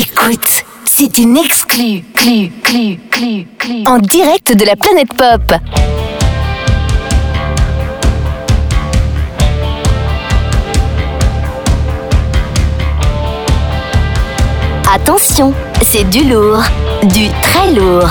Écoute, c'est une exclue, clu, clu, clu. En direct de la planète pop. Attention, c'est du lourd, du très lourd.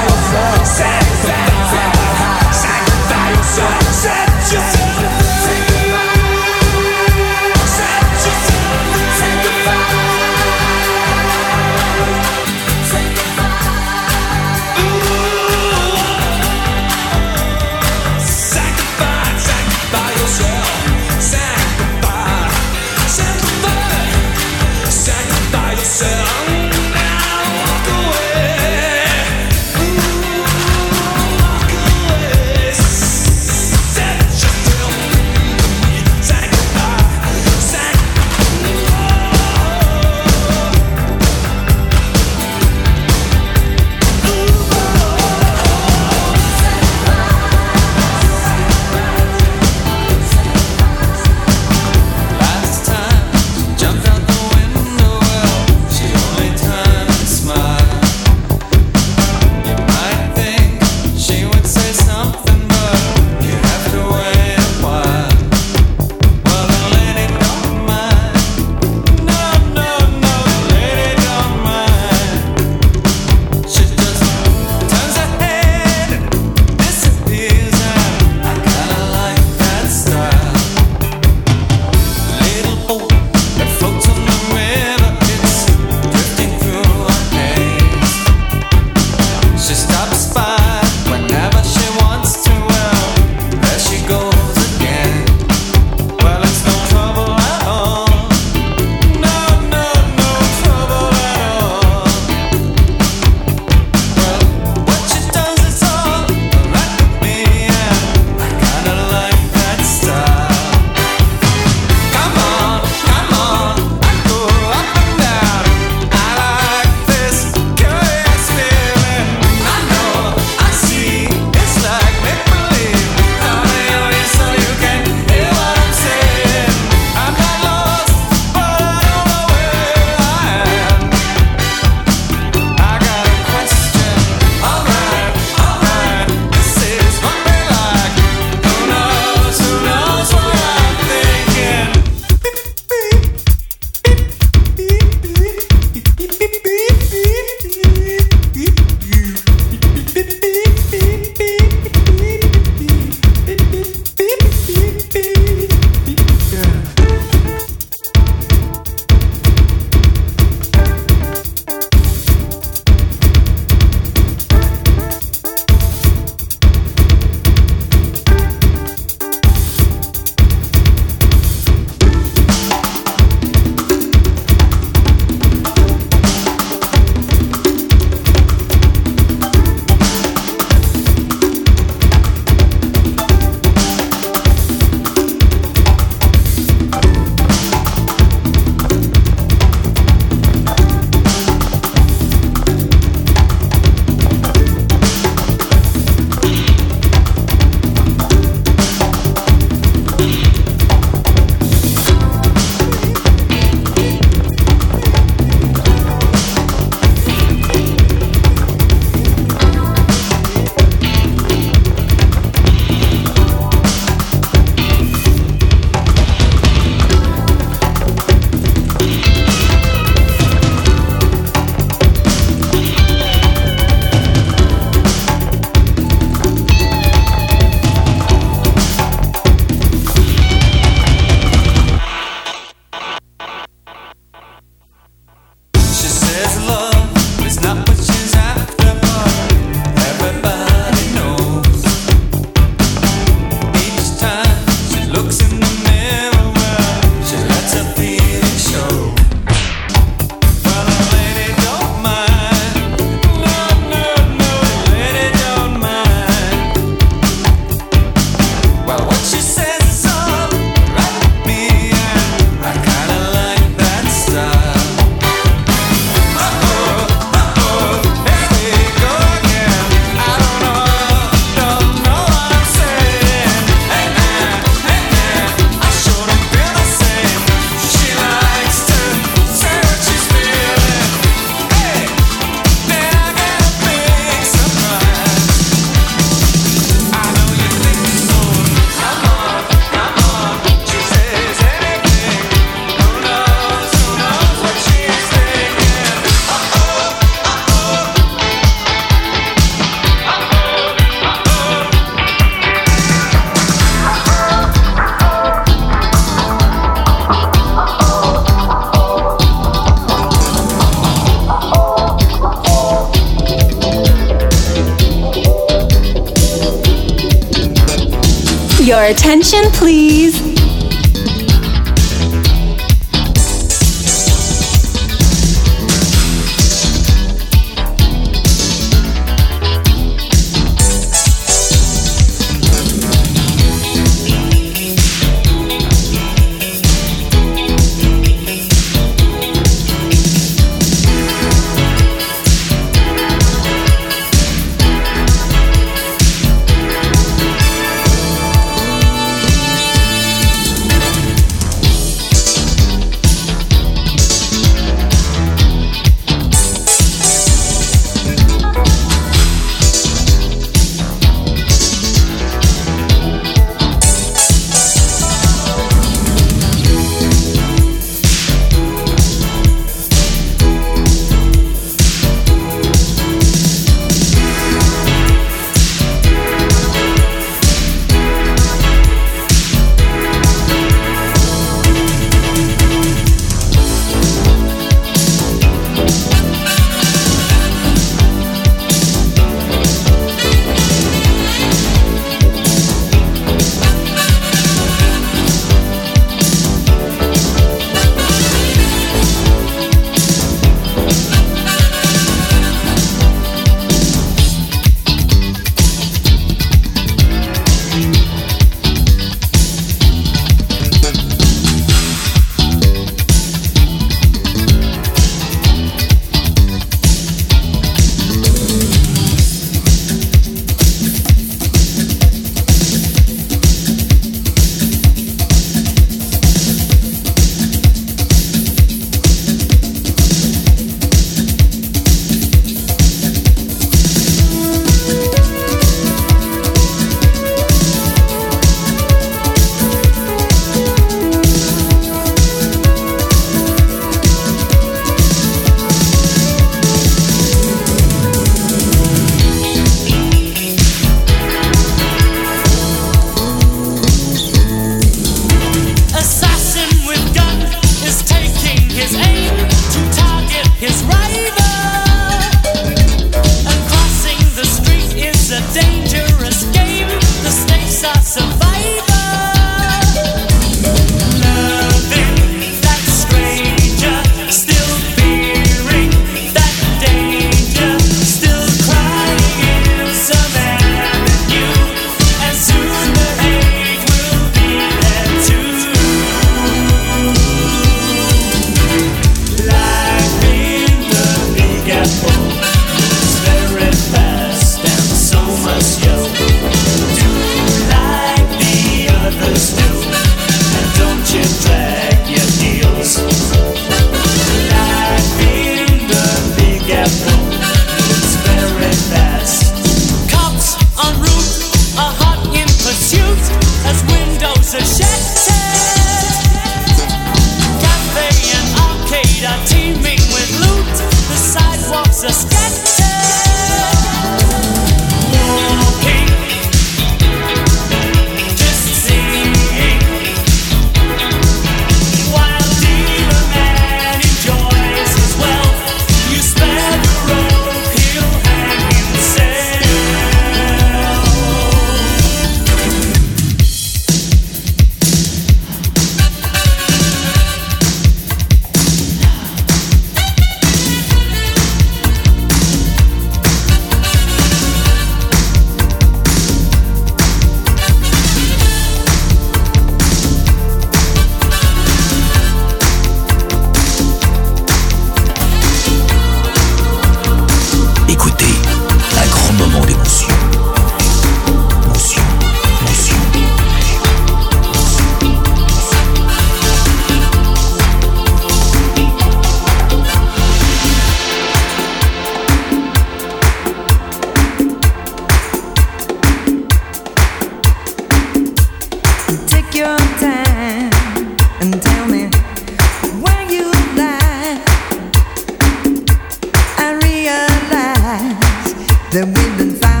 Der Winden fährt.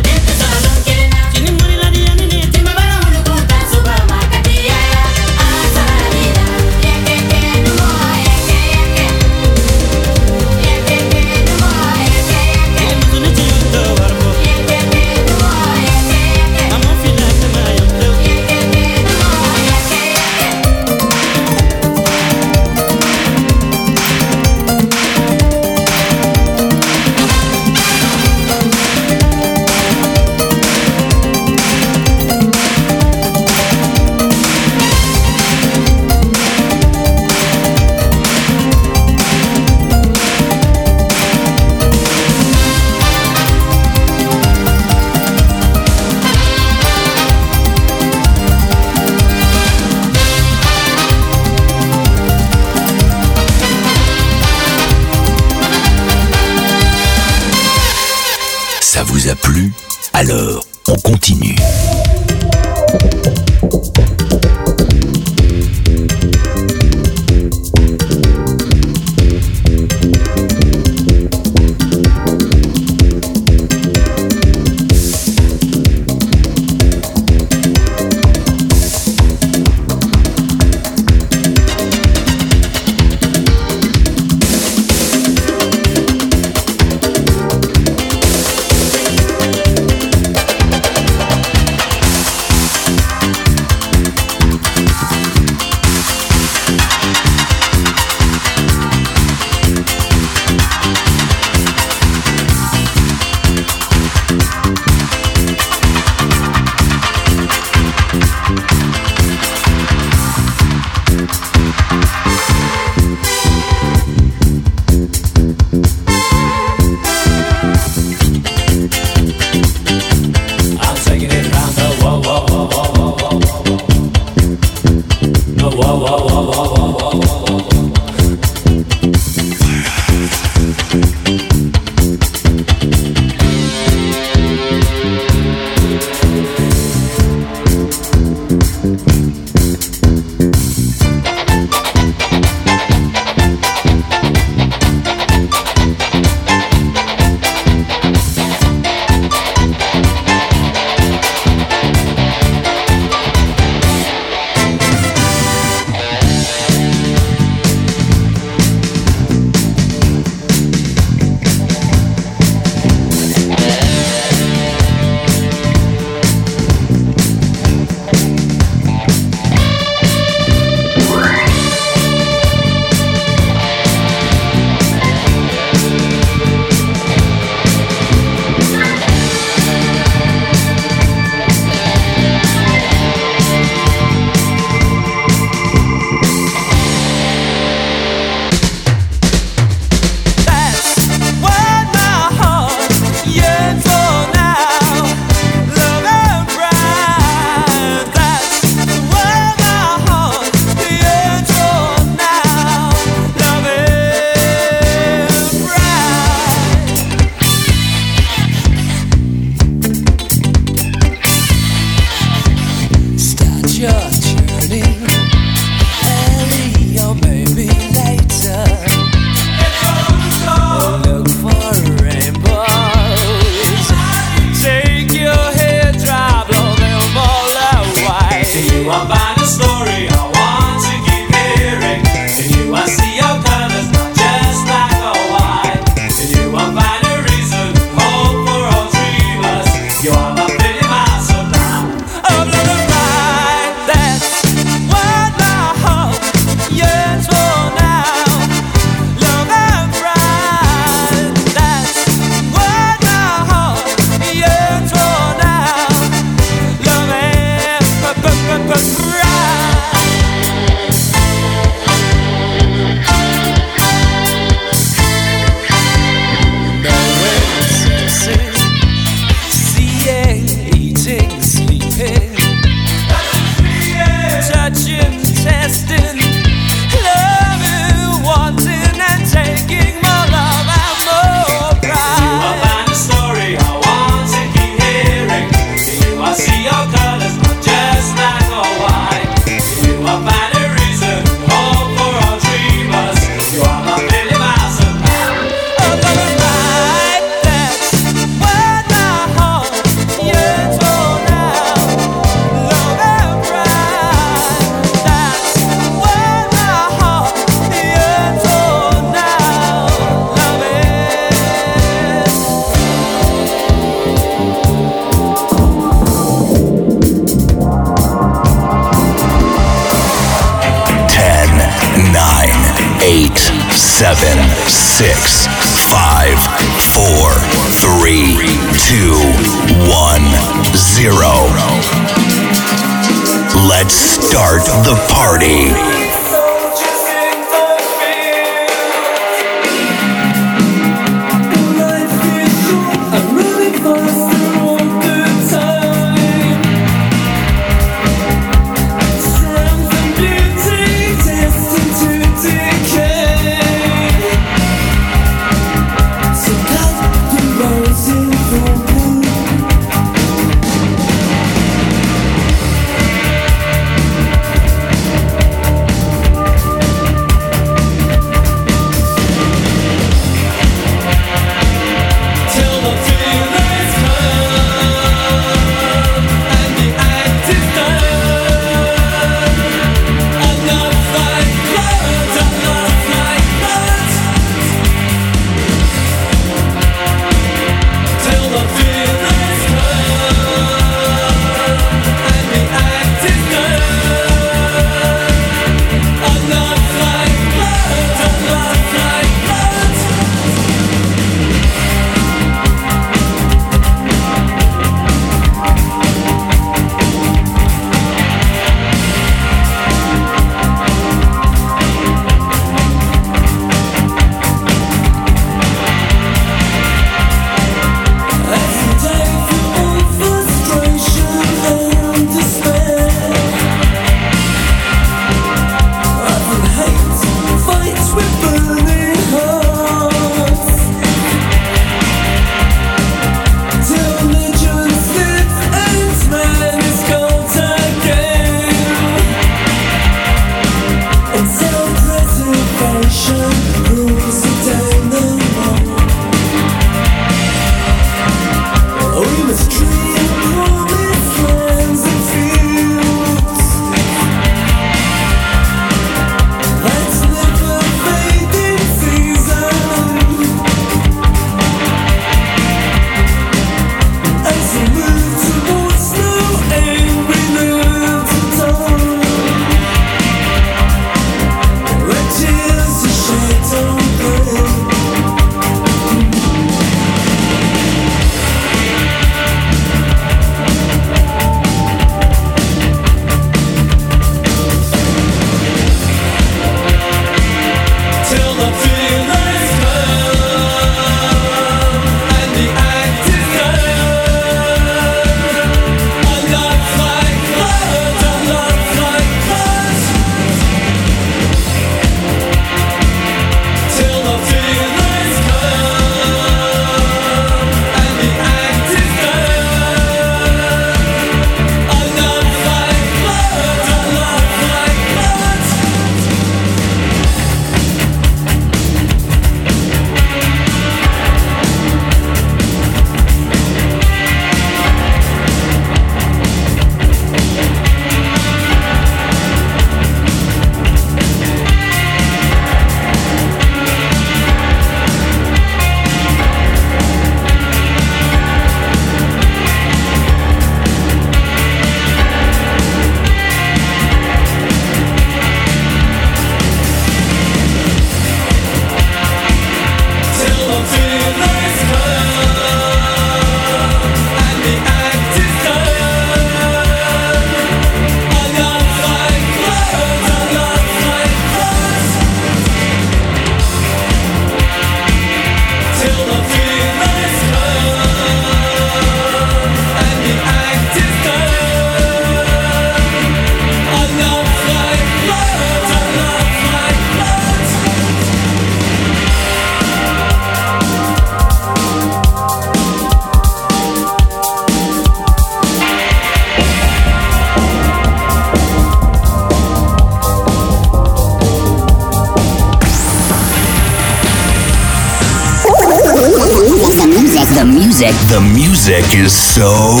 So